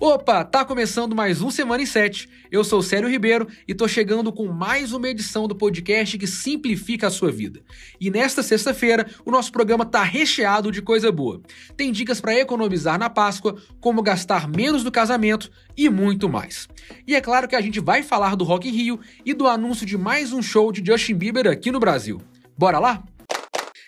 Opa, tá começando mais um Semana em 7. Eu sou Célio Ribeiro e tô chegando com mais uma edição do podcast que simplifica a sua vida. E nesta sexta-feira, o nosso programa tá recheado de coisa boa. Tem dicas para economizar na Páscoa, como gastar menos no casamento e muito mais. E é claro que a gente vai falar do Rock in Rio e do anúncio de mais um show de Justin Bieber aqui no Brasil. Bora lá?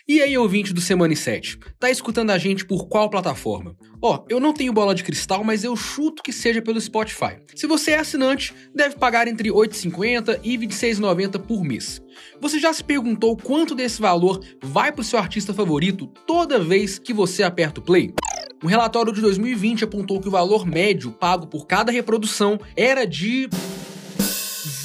E aí, ouvinte do Semana 7, tá escutando a gente por qual plataforma? Ó, oh, eu não tenho bola de cristal, mas eu chuto que seja pelo Spotify. Se você é assinante, deve pagar entre R$ 8,50 e R$ 26,90 por mês. Você já se perguntou quanto desse valor vai pro seu artista favorito toda vez que você aperta o play? Um relatório de 2020 apontou que o valor médio pago por cada reprodução era de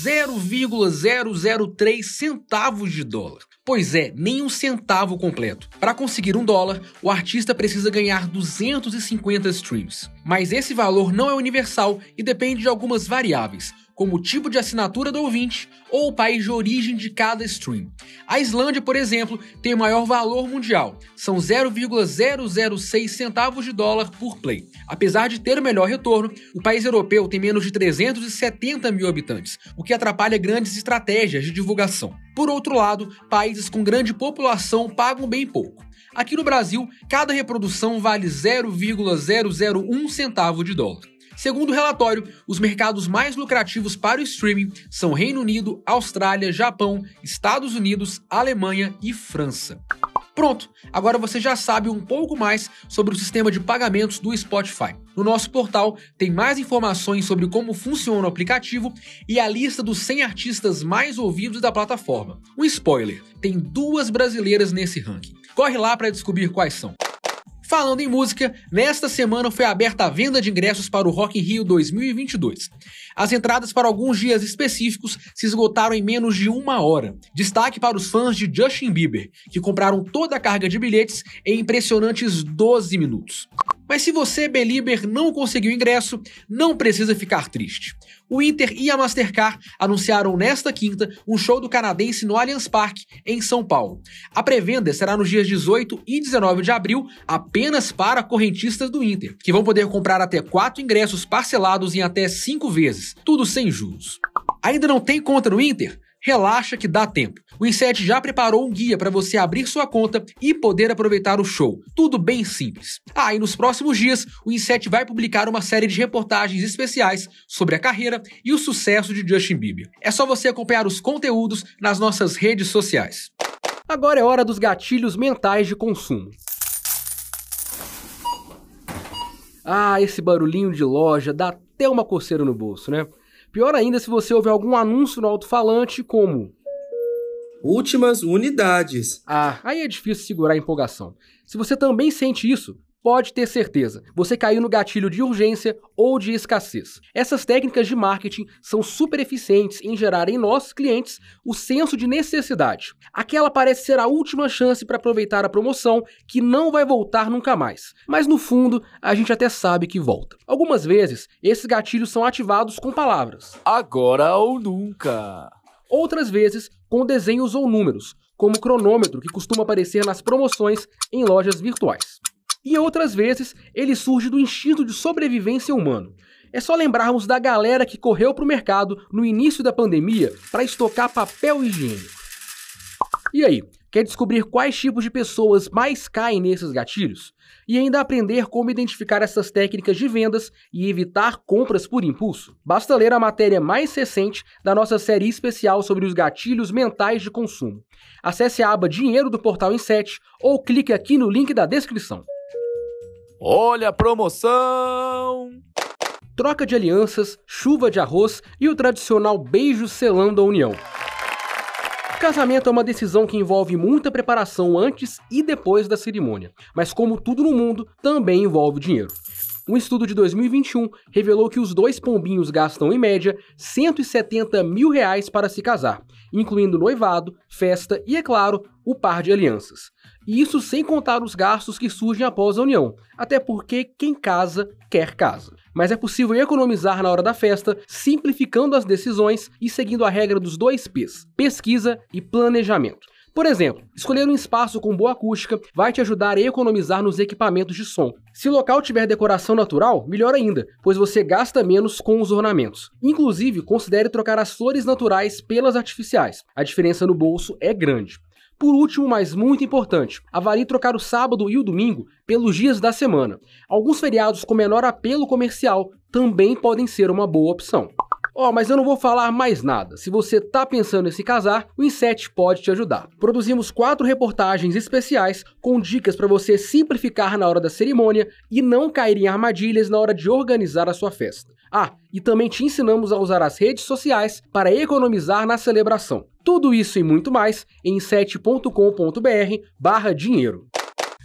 0,003 centavos de dólar. Pois é, nem um centavo completo. Para conseguir um dólar, o artista precisa ganhar 250 streams. Mas esse valor não é universal e depende de algumas variáveis, como o tipo de assinatura do ouvinte ou o país de origem de cada stream. A Islândia, por exemplo, tem o maior valor mundial, são 0,006 centavos de dólar por play. Apesar de ter o melhor retorno, o país europeu tem menos de 370 mil habitantes, o que atrapalha grandes estratégias de divulgação. Por outro lado, países com grande população pagam bem pouco. Aqui no Brasil, cada reprodução vale 0,001 centavo de dólar. Segundo o relatório, os mercados mais lucrativos para o streaming são Reino Unido, Austrália, Japão, Estados Unidos, Alemanha e França. Pronto, agora você já sabe um pouco mais sobre o sistema de pagamentos do Spotify. No nosso portal tem mais informações sobre como funciona o aplicativo e a lista dos 100 artistas mais ouvidos da plataforma. Um spoiler: tem duas brasileiras nesse ranking. Corre lá para descobrir quais são. Falando em música, nesta semana foi aberta a venda de ingressos para o Rock in Rio 2022. As entradas para alguns dias específicos se esgotaram em menos de uma hora. Destaque para os fãs de Justin Bieber, que compraram toda a carga de bilhetes em impressionantes 12 minutos. Mas se você, Belieber, não conseguiu ingresso, não precisa ficar triste. O Inter e a Mastercard anunciaram nesta quinta um show do canadense no Allianz Parque, em São Paulo. A pré-venda será nos dias 18 e 19 de abril, apenas para correntistas do Inter, que vão poder comprar até quatro ingressos parcelados em até cinco vezes, tudo sem juros. Ainda não tem conta no Inter? Relaxa que dá tempo. O Inset já preparou um guia para você abrir sua conta e poder aproveitar o show. Tudo bem simples. Ah, e nos próximos dias, o Inset vai publicar uma série de reportagens especiais sobre a carreira e o sucesso de Justin Bieber. É só você acompanhar os conteúdos nas nossas redes sociais. Agora é hora dos gatilhos mentais de consumo. Ah, esse barulhinho de loja dá até uma coceira no bolso, né? Pior ainda se você ouvir algum anúncio no alto-falante como Últimas unidades. Ah, aí é difícil segurar a empolgação. Se você também sente isso, pode ter certeza, você caiu no gatilho de urgência ou de escassez. Essas técnicas de marketing são super eficientes em gerar em nós, clientes, o senso de necessidade. Aquela parece ser a última chance para aproveitar a promoção que não vai voltar nunca mais. Mas no fundo, a gente até sabe que volta. Algumas vezes, esses gatilhos são ativados com palavras: agora ou nunca. Outras vezes, com desenhos ou números, como o cronômetro que costuma aparecer nas promoções em lojas virtuais. E outras vezes ele surge do instinto de sobrevivência humano. É só lembrarmos da galera que correu para o mercado no início da pandemia para estocar papel higiênico. E aí, quer descobrir quais tipos de pessoas mais caem nesses gatilhos? E ainda aprender como identificar essas técnicas de vendas e evitar compras por impulso? Basta ler a matéria mais recente da nossa série especial sobre os gatilhos mentais de consumo. Acesse a aba Dinheiro do Portal Inset ou clique aqui no link da descrição. Olha a promoção! Troca de alianças, chuva de arroz e o tradicional beijo selando a união. Casamento é uma decisão que envolve muita preparação antes e depois da cerimônia, mas como tudo no mundo, também envolve dinheiro. Um estudo de 2021 revelou que os dois pombinhos gastam, em média, 170 mil reais para se casar, incluindo noivado, festa e, é claro, o par de alianças. E isso sem contar os gastos que surgem após a união, até porque quem casa quer casa. Mas é possível economizar na hora da festa, simplificando as decisões e seguindo a regra dos dois P's: pesquisa e planejamento. Por exemplo, escolher um espaço com boa acústica vai te ajudar a economizar nos equipamentos de som. Se o local tiver decoração natural, melhor ainda, pois você gasta menos com os ornamentos. Inclusive, considere trocar as flores naturais pelas artificiais. A diferença no bolso é grande. Por último, mas muito importante, avalie trocar o sábado e o domingo pelos dias da semana. Alguns feriados com menor apelo comercial também podem ser uma boa opção. Ó, oh, mas eu não vou falar mais nada. Se você tá pensando em se casar, o Inset pode te ajudar. Produzimos quatro reportagens especiais com dicas para você simplificar na hora da cerimônia e não cair em armadilhas na hora de organizar a sua festa. Ah, e também te ensinamos a usar as redes sociais para economizar na celebração. Tudo isso e muito mais em 7.com.br barra dinheiro.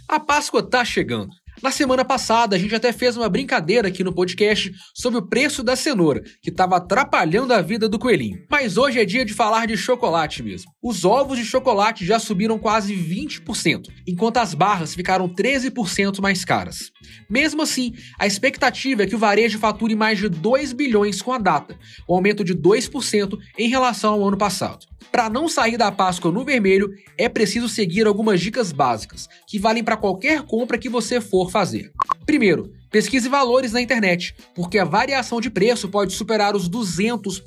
A Páscoa tá chegando. Na semana passada, a gente até fez uma brincadeira aqui no podcast sobre o preço da cenoura, que estava atrapalhando a vida do coelhinho. Mas hoje é dia de falar de chocolate mesmo. Os ovos de chocolate já subiram quase 20%, enquanto as barras ficaram 13% mais caras. Mesmo assim, a expectativa é que o varejo fature mais de 2 bilhões com a data, um aumento de 2% em relação ao ano passado. Para não sair da Páscoa no vermelho, é preciso seguir algumas dicas básicas, que valem para qualquer compra que você for fazer. Primeiro, pesquise valores na internet, porque a variação de preço pode superar os 200%.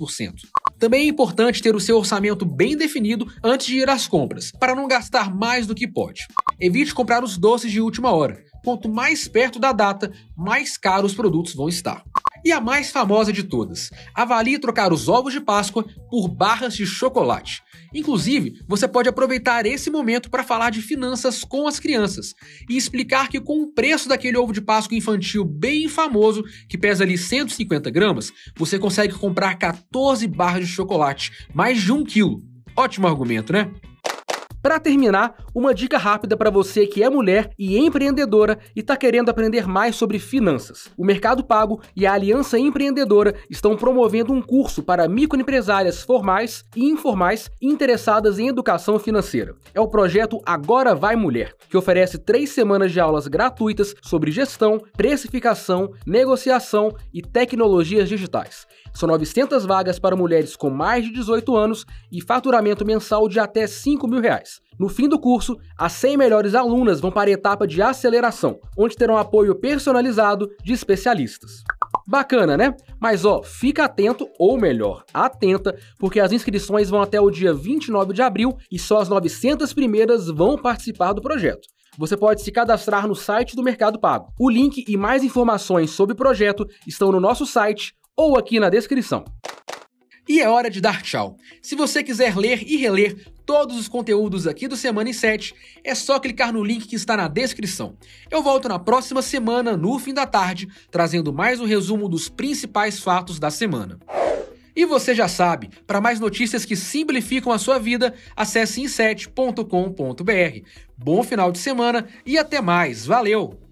Também é importante ter o seu orçamento bem definido antes de ir às compras, para não gastar mais do que pode. Evite comprar os doces de última hora. Quanto mais perto da data, mais caros os produtos vão estar. E a mais famosa de todas, avalie trocar os ovos de Páscoa por barras de chocolate. Inclusive, você pode aproveitar esse momento para falar de finanças com as crianças e explicar que com o preço daquele ovo de Páscoa infantil bem famoso, que pesa ali 150 gramas, você consegue comprar 14 barras de chocolate, mais de um quilo. Ótimo argumento, né? Para terminar, uma dica rápida para você que é mulher e empreendedora e está querendo aprender mais sobre finanças. O Mercado Pago e a Aliança Empreendedora estão promovendo um curso para microempresárias formais e informais interessadas em educação financeira. É o projeto Agora Vai Mulher, que oferece três semanas de aulas gratuitas sobre gestão, precificação, negociação e tecnologias digitais. São 900 vagas para mulheres com mais de 18 anos e faturamento mensal de até 5 mil reais. No fim do curso, as 100 melhores alunas vão para a etapa de aceleração, onde terão apoio personalizado de especialistas. Bacana, né? Mas ó, fica atento, ou melhor, atenta, porque as inscrições vão até o dia 29 de abril e só as 900 primeiras vão participar do projeto. Você pode se cadastrar no site do Mercado Pago. O link e mais informações sobre o projeto estão no nosso site ou aqui na descrição. E é hora de dar tchau. Se você quiser ler e reler todos os conteúdos aqui do Semana em 7, é só clicar no link que está na descrição. Eu volto na próxima semana, no fim da tarde, trazendo mais um resumo dos principais fatos da semana. E você já sabe, para mais notícias que simplificam a sua vida, acesse inset.com.br. Bom final de semana e até mais. Valeu!